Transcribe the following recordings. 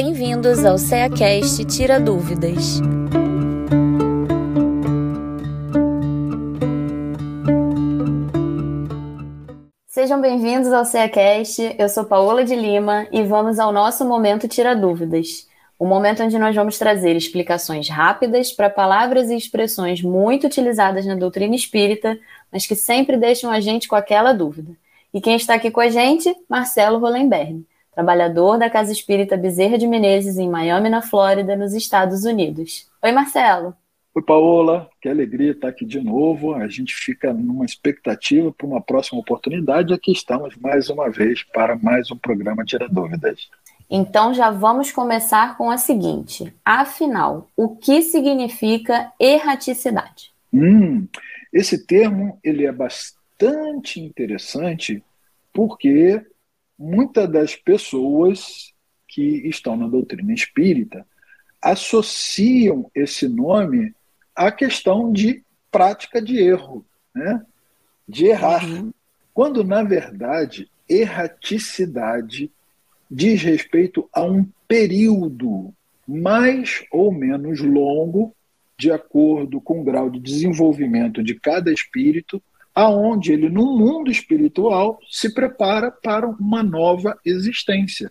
Bem-vindos ao CEACast Tira Dúvidas. Sejam bem-vindos ao CEACast. Eu sou Paola de Lima e vamos ao nosso momento Tira Dúvidas. O momento onde nós vamos trazer explicações rápidas para palavras e expressões muito utilizadas na doutrina espírita, mas que sempre deixam a gente com aquela dúvida. E quem está aqui com a gente? Marcelo Hollenberg, trabalhador da Casa Espírita Bezerra de Menezes, em Miami, na Flórida, nos Estados Unidos. Oi, Marcelo. Oi, Paola. Que alegria estar aqui de novo. A gente fica numa expectativa para uma próxima oportunidade. Aqui estamos mais uma vez para mais um programa Tira Dúvidas. Então já vamos começar com a seguinte: afinal, o que significa erraticidade? Hum, esse termo ele é bastante bastante interessante porque muitas das pessoas que estão na doutrina espírita associam esse nome à questão de prática de erro, né? de errar. Uhum. Quando, na verdade, erraticidade diz respeito a um período mais ou menos longo, de acordo com o grau de desenvolvimento de cada espírito, aonde ele, no mundo espiritual, se prepara para uma nova existência.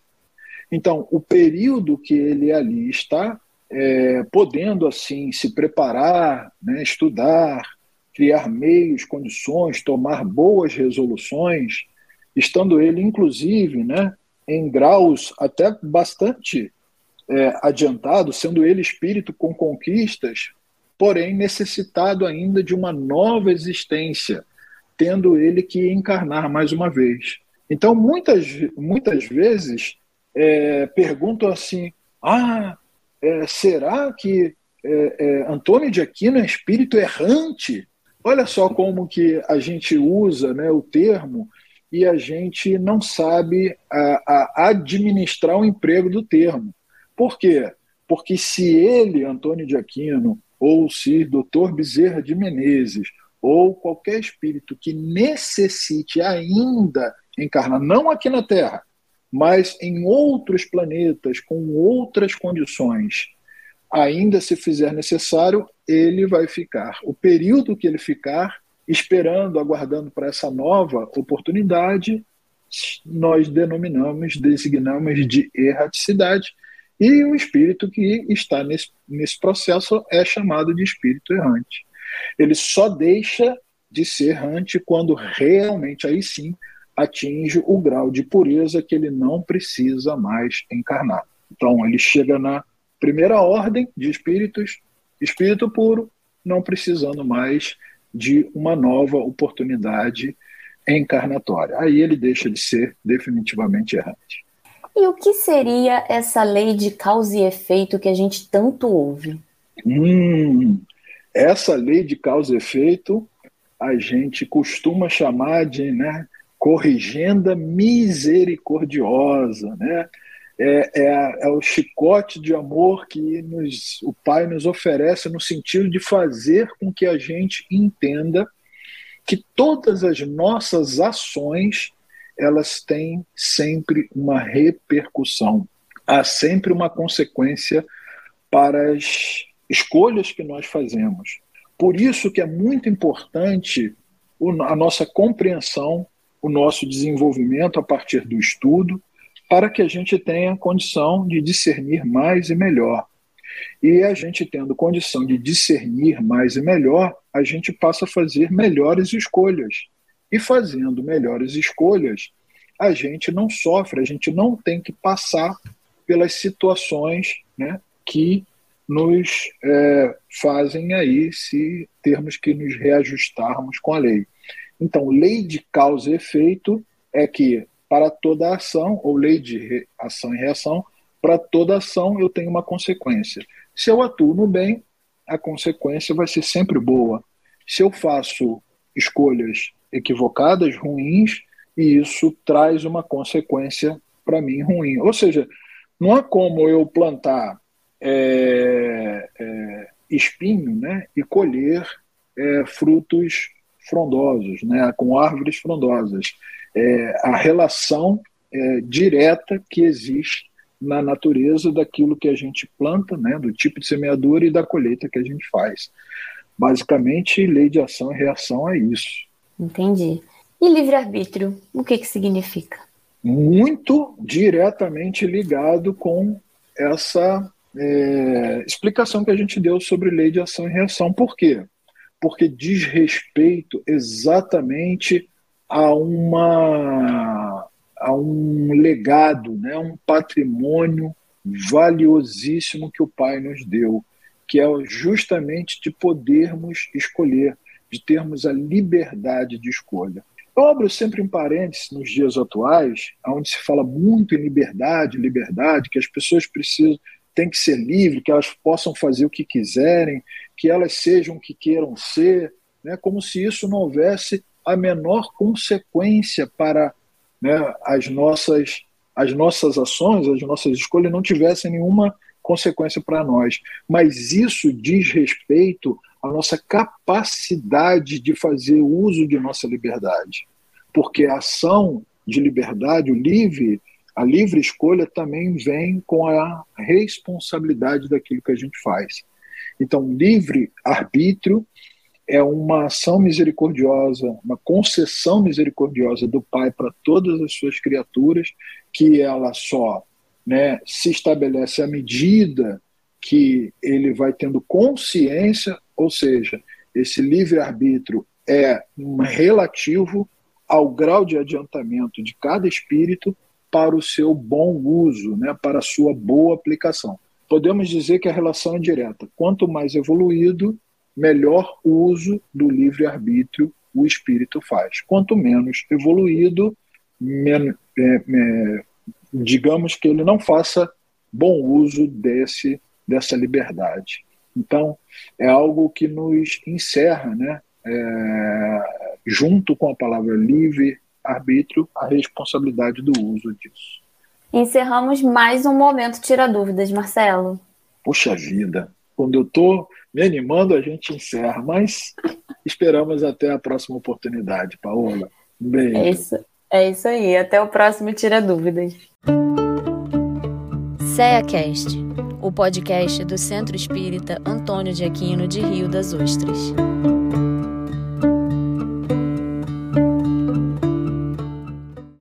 Então, o período que ele ali está, é, podendo assim se preparar, né, estudar, criar meios, condições, tomar boas resoluções, estando ele, inclusive, né, em graus até bastante é, adiantado, sendo ele espírito com conquistas, porém necessitado ainda de uma nova existência, tendo ele que encarnar mais uma vez. Então, muitas, muitas vezes, é, perguntam assim: ah, é, será que é, é, Antônio de Aquino é espírito errante? Olha só como que a gente usa né, o termo e a gente não sabe a, a administrar o emprego do termo. Por quê? Porque se ele, Antônio de Aquino, ou se Dr. Bezerra de Menezes, ou qualquer espírito que necessite ainda encarnar, não aqui na Terra, mas em outros planetas, com outras condições, ainda se fizer necessário, ele vai ficar. O período que ele ficar, esperando, aguardando para essa nova oportunidade, nós denominamos, designamos de erraticidade, e o espírito que está nesse, nesse processo é chamado de espírito errante. Ele só deixa de ser errante quando realmente aí sim atinge o grau de pureza que ele não precisa mais encarnar. Então ele chega na primeira ordem de espíritos, espírito puro, não precisando mais de uma nova oportunidade encarnatória. Aí ele deixa de ser definitivamente errante. E o que seria essa lei de causa e efeito que a gente tanto ouve? Hum, essa lei de causa e efeito a gente costuma chamar de né, corrigenda misericordiosa, né? É, é, é, o chicote de amor que nos, o Pai nos oferece no sentido de fazer com que a gente entenda que todas as nossas ações elas têm sempre uma repercussão, há sempre uma consequência para as escolhas que nós fazemos. Por isso que é muito importante a nossa compreensão, o nosso desenvolvimento a partir do estudo, para que a gente tenha condição de discernir mais e melhor. E a gente tendo condição de discernir mais e melhor, a gente passa a fazer melhores escolhas. E fazendo melhores escolhas, a gente não sofre, a gente não tem que passar pelas situações né, que nos é, fazem aí se termos que nos reajustarmos com a lei. Então, lei de causa e efeito é que para toda ação, ou lei de ação e reação, para toda ação eu tenho uma consequência. Se eu atuo no bem, a consequência vai ser sempre boa. Se eu faço escolhas equivocadas, ruins, e isso traz uma consequência para mim ruim. Ou seja, não há como eu plantar é, é, espinho né, e colher é, frutos frondosos, né, com árvores frondosas. É, a relação é, direta que existe na natureza daquilo que a gente planta, né, do tipo de semeadura e da colheita que a gente faz. Basicamente, lei de ação e reação é isso. Entendi. E livre-arbítrio, o que, que significa? Muito diretamente ligado com essa é, explicação que a gente deu sobre lei de ação e reação. Por quê? Porque diz respeito exatamente a uma a um legado, né, um patrimônio valiosíssimo que o Pai nos deu, que é justamente de podermos escolher, de termos a liberdade de escolha. Eu abro sempre um parênteses nos dias atuais, onde se fala muito em liberdade, liberdade, que as pessoas precisam, têm que ser livres, que elas possam fazer o que quiserem, que elas sejam o que queiram ser, né, como se isso não houvesse a menor consequência para né, as, nossas, as nossas ações, as nossas escolhas não tivessem nenhuma consequência para nós. Mas isso diz respeito à nossa capacidade de fazer uso de nossa liberdade. Porque a ação de liberdade, o livre, a livre escolha também vem com a responsabilidade daquilo que a gente faz. Então, livre arbítrio é uma ação misericordiosa, uma concessão misericordiosa do Pai para todas as suas criaturas, que ela só né, se estabelece à medida que ele vai tendo consciência, ou seja, esse livre-arbítrio é relativo ao grau de adiantamento de cada espírito para o seu bom uso, né, para a sua boa aplicação. Podemos dizer que a relação é direta. Quanto mais evoluído, melhor uso do livre-arbítrio o espírito faz. Quanto menos evoluído, men é, é, digamos que ele não faça bom uso desse, dessa liberdade. Então, é algo que nos encerra, né? É, junto com a palavra livre-arbítrio, a responsabilidade do uso disso. Encerramos mais um momento Tira Dúvidas, Marcelo. Puxa vida, quando eu estou me animando, a gente encerra. Mas esperamos até a próxima oportunidade, Paola. Um beijo. É isso, é isso aí. Até o próximo Tira Dúvidas. CEACast, o podcast do Centro Espírita Antônio de Aquino de Rio das Ostras.